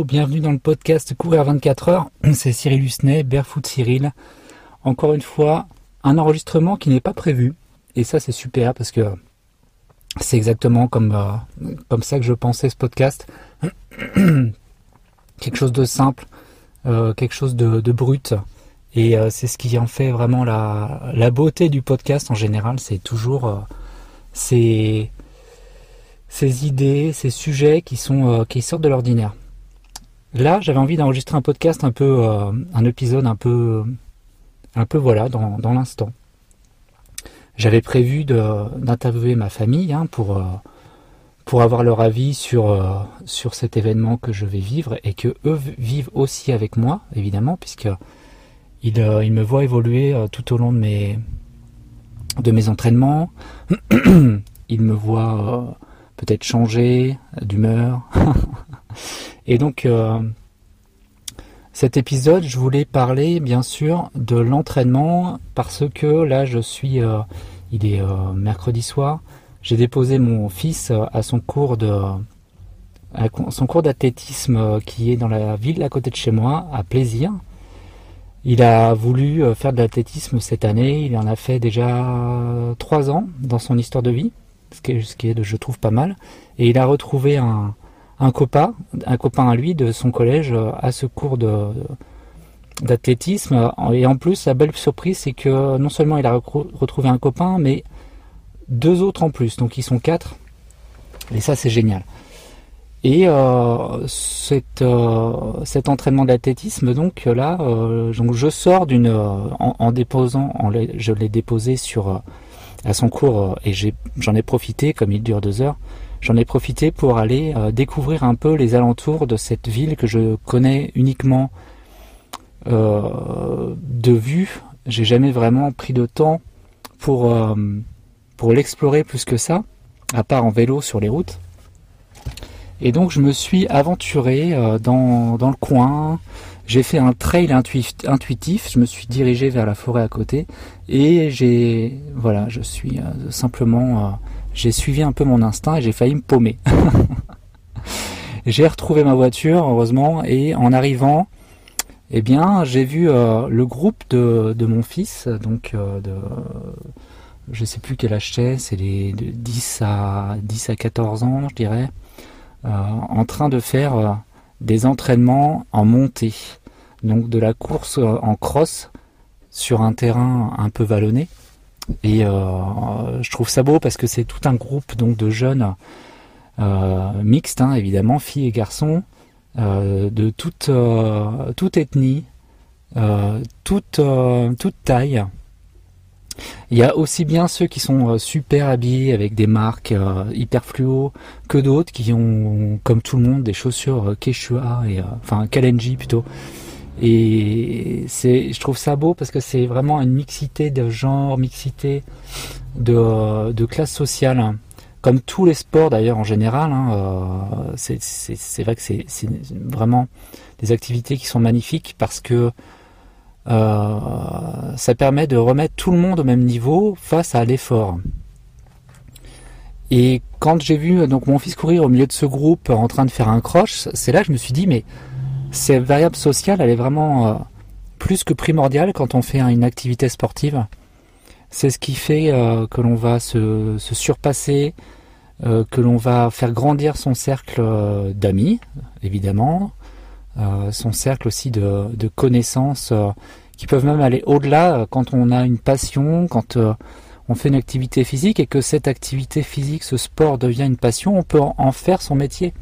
bienvenue dans le podcast Courir 24 heures. C'est Cyril Husnet, Barefoot Cyril. Encore une fois, un enregistrement qui n'est pas prévu. Et ça, c'est super parce que c'est exactement comme, euh, ça que je pensais ce podcast. quelque chose de simple, euh, quelque chose de, brut. Et euh, c'est ce qui en fait vraiment la, beauté du podcast en général. C'est toujours ces, idées, ces sujets qui sortent de l'ordinaire. Là, j'avais envie d'enregistrer un podcast un peu, euh, un épisode un peu, un peu voilà, dans, dans l'instant. J'avais prévu d'interviewer ma famille hein, pour, euh, pour avoir leur avis sur, euh, sur cet événement que je vais vivre et que eux vivent aussi avec moi, évidemment, puisque ils, ils me voient évoluer tout au long de mes, de mes entraînements. ils me voient peut-être changer d'humeur. Et donc, euh, cet épisode, je voulais parler bien sûr de l'entraînement parce que là, je suis, euh, il est euh, mercredi soir, j'ai déposé mon fils à son cours d'athlétisme qui est dans la ville à côté de chez moi, à Plaisir. Il a voulu faire de l'athlétisme cette année. Il en a fait déjà trois ans dans son histoire de vie, ce qui est, ce qui est je trouve, pas mal. Et il a retrouvé un, un copain, un copain à lui de son collège euh, à ce cours de, d'athlétisme. Et en plus, la belle surprise, c'est que non seulement il a retrouvé un copain, mais deux autres en plus. Donc ils sont quatre. Et ça, c'est génial. Et euh, euh, cet entraînement d'athlétisme, donc là, donc je sors d'une, en, déposant, je l'ai déposé sur à son cours et j'en ai profité, comme il dure deux heures, j'en ai profité pour aller euh, découvrir un peu les alentours de cette ville que je connais uniquement euh, de vue. J'ai jamais vraiment pris de temps pour, euh, pour l'explorer plus que ça, à part en vélo sur les routes. Et donc je me suis aventuré dans, dans le coin, j'ai fait un trail intuitif, je me suis dirigé vers la forêt à côté et j'ai voilà, je suis simplement j'ai suivi un peu mon instinct et j'ai failli me paumer. j'ai retrouvé ma voiture, heureusement, et en arrivant, eh bien, j'ai vu euh, le groupe de, mon fils, donc euh, de, je sais plus quel âge c'est, c'est les de 10 à 10 à 14 ans, je dirais, euh, en train de faire des entraînements en montée, donc de la course en cross sur un terrain un peu vallonné. Et euh, je trouve ça beau parce que c'est tout un groupe donc de jeunes euh, mixtes, hein, évidemment, filles et garçons, euh, de toute, toute ethnie, toute, toute taille. Il y a aussi bien ceux qui sont super habillés avec des marques hyper fluo que d'autres qui ont, comme tout le monde, des chaussures Quechua et enfin Kalenji plutôt et c'est, je trouve ça beau parce que c'est vraiment une mixité de genre, mixité de, de classe sociale. Comme tous les sports d'ailleurs en général, hein, euh, c'est, vrai que c'est, vraiment des activités qui sont magnifiques parce que euh, ça permet de remettre tout le monde au même niveau face à l'effort. Et quand j'ai vu donc mon fils courir au milieu de ce groupe en train de faire un croche, c'est là que je me suis dit mais cette variable sociale, elle est vraiment euh, plus que primordiale quand on fait une activité sportive. C'est ce qui fait euh, que l'on va se, surpasser, euh, que l'on va faire grandir son cercle d'amis, évidemment, son cercle aussi de connaissances qui peuvent même aller au-delà quand on a une passion, quand on fait une activité physique et que cette activité physique, ce sport devient une passion, on peut en faire son métier.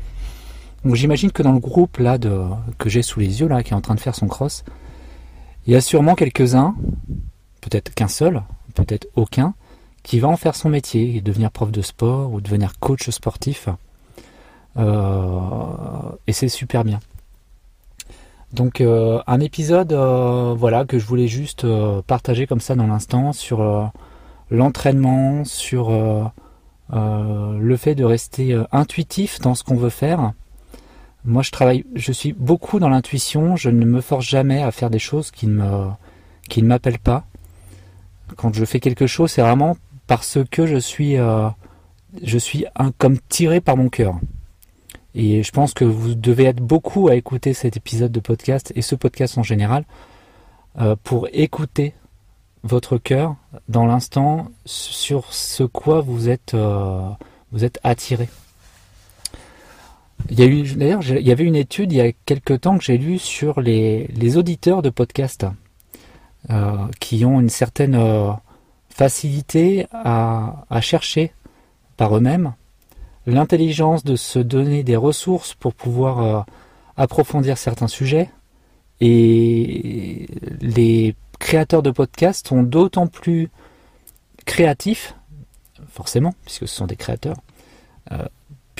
Donc j'imagine que dans le groupe là que j'ai sous les yeux là, qui est en train de faire son cross, il y a sûrement quelques-uns, peut-être qu'un seul, peut-être aucun, qui va en faire son métier et devenir prof de sport ou devenir coach sportif. Euh, et c'est super bien. Donc euh, un épisode euh, voilà que je voulais juste partager comme ça dans l'instant sur l'entraînement, sur le fait de rester intuitif dans ce qu'on veut faire moi, je travaille, je suis beaucoup dans l'intuition. Je ne me force jamais à faire des choses qui ne me, qui ne m'appellent pas. Quand je fais quelque chose, c'est vraiment parce que je suis, euh, je suis un, comme tiré par mon cœur. Et je pense que vous devez être beaucoup à écouter cet épisode de podcast et ce podcast en général euh, pour écouter votre cœur dans l'instant sur ce quoi vous êtes, euh, vous êtes attiré. Il y a eu, d'ailleurs, il y avait une étude il y a quelques temps que j'ai lu sur les, les auditeurs de podcast euh, qui ont une certaine euh, facilité à, à, chercher par eux-mêmes l'intelligence de se donner des ressources pour pouvoir euh, approfondir certains sujets. Et les créateurs de podcasts sont d'autant plus créatifs, forcément, puisque ce sont des créateurs,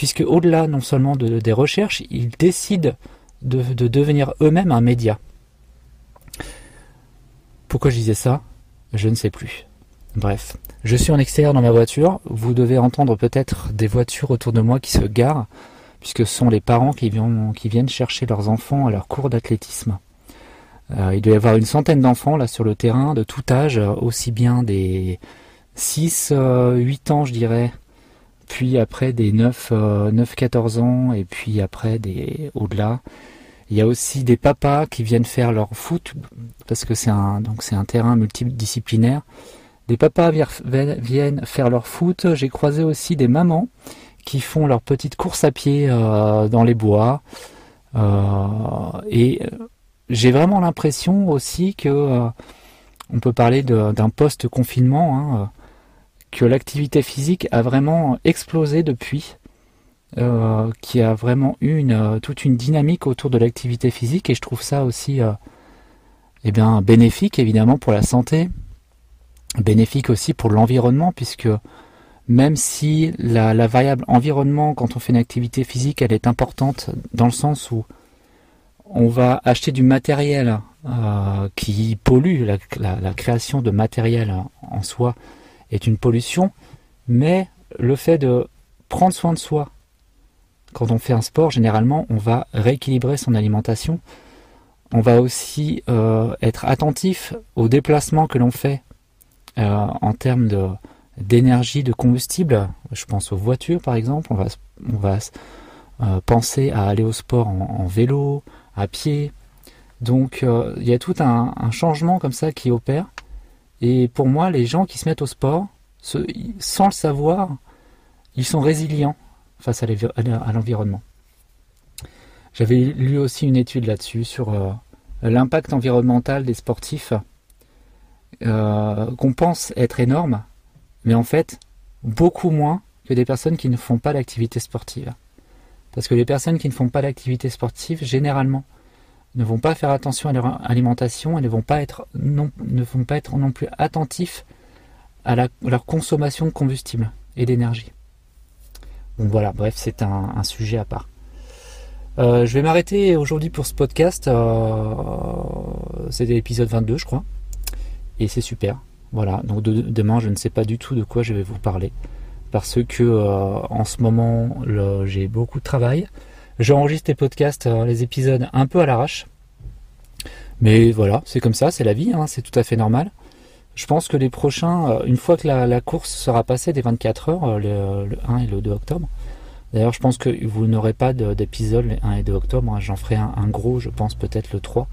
puisque au-delà non seulement de, des recherches, ils décident de, devenir eux-mêmes un média. Pourquoi je disais ça? Je ne sais plus. Bref, je suis en extérieur dans ma voiture. Vous devez entendre peut-être des voitures autour de moi qui se garent, puisque ce sont les parents qui viennent, chercher leurs enfants à leur cours d'athlétisme. Euh, il doit y avoir une centaine d'enfants là sur le terrain, de tout âge, aussi bien des 6, 8 euh, ans je dirais, puis après des 9, 14 euh, ans, et puis après des au-delà. Il y a aussi des papas qui viennent faire leur foot, parce que c'est un, donc c'est un terrain multidisciplinaire. Des papas viennent faire leur foot. J'ai croisé aussi des mamans qui font leur petite course à pied euh, dans les bois. Euh, et j'ai vraiment l'impression aussi que on peut parler d'un post-confinement. Hein, que l'activité physique a vraiment explosé depuis, euh, qui a vraiment eu une, euh, toute une dynamique autour de l'activité physique. Et je trouve ça aussi euh, eh bien, bénéfique évidemment pour la santé, bénéfique aussi pour l'environnement puisque même si la, variable environnement quand on fait une activité physique elle est importante dans le sens où on va acheter du matériel euh, qui pollue la, création de matériel en soi est une pollution, mais le fait de prendre soin de soi, quand on fait un sport, généralement, on va rééquilibrer son alimentation. On va aussi euh, être attentif aux déplacements que l'on fait euh, en termes d'énergie, de combustible. Je pense aux voitures, par exemple. On va, on va euh, penser à aller au sport en, vélo, à pied. Donc, il y a tout un changement comme ça qui opère. Et pour moi, les gens qui se mettent au sport, sans le savoir, ils sont résilients face à l'environnement. J'avais lu aussi une étude là-dessus sur euh, l'impact environnemental des sportifs euh, qu'on pense être énorme, mais en fait beaucoup moins que des personnes qui ne font pas d'activité sportive. Parce que les personnes qui ne font pas d'activité sportive, généralement, ne vont pas faire attention à leur alimentation et ne vont pas être non, ne vont pas être non plus attentifs à, leur consommation de combustible et d'énergie. Donc voilà, bref, c'est un, sujet à part. Euh, je vais m'arrêter aujourd'hui pour ce podcast. Euh, C'était l'épisode 22, je crois. Et c'est super. Voilà, donc demain, je ne sais pas du tout de quoi je vais vous parler. Parce que euh, en ce moment, j'ai beaucoup de travail. J'enregistre les podcasts, euh, les épisodes un peu à l'arrache. Mais voilà, c'est comme ça, c'est la vie, hein, c'est tout à fait normal. Je pense que les prochains, euh, une fois que la, course sera passée des 24 heures, euh, le, 1 et le 2 octobre, d'ailleurs je pense que vous n'aurez pas d'épisode les 1 et 2 octobre, hein, j'en ferai un, gros, je pense peut-être le 3.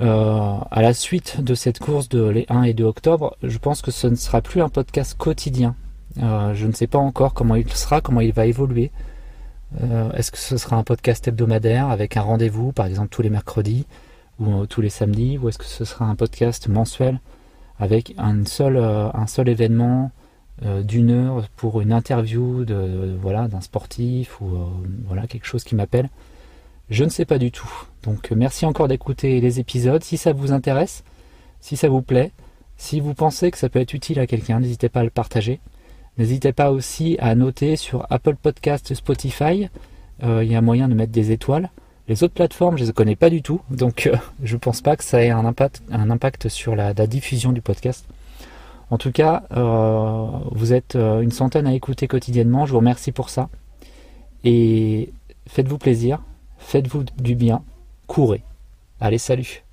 à la suite de cette course de les 1 et 2 octobre, je pense que ce ne sera plus un podcast quotidien. je ne sais pas encore comment il sera, comment il va évoluer. Euh, est-ce que ce sera un podcast hebdomadaire avec un rendez-vous, par exemple tous les mercredis ou euh, tous les samedis, ou est-ce que ce sera un podcast mensuel avec un seul, euh, événement d'une heure pour une interview de, voilà d'un sportif ou voilà quelque chose qui m'appelle? Je ne sais pas du tout. Donc merci encore d'écouter les épisodes. Si ça vous intéresse, si ça vous plaît, si vous pensez que ça peut être utile à quelqu'un, n'hésitez pas à le partager. N'hésitez pas aussi à noter sur Apple Podcast, Spotify. Euh, il y a moyen de mettre des étoiles. Les autres plateformes, je ne les connais pas du tout, donc euh, je ne pense pas que ça ait un impact, sur la, diffusion du podcast. En tout cas, euh, vous êtes une centaine à écouter quotidiennement. Je vous remercie pour ça. Et faites-vous plaisir, faites-vous du bien, courez. Allez, salut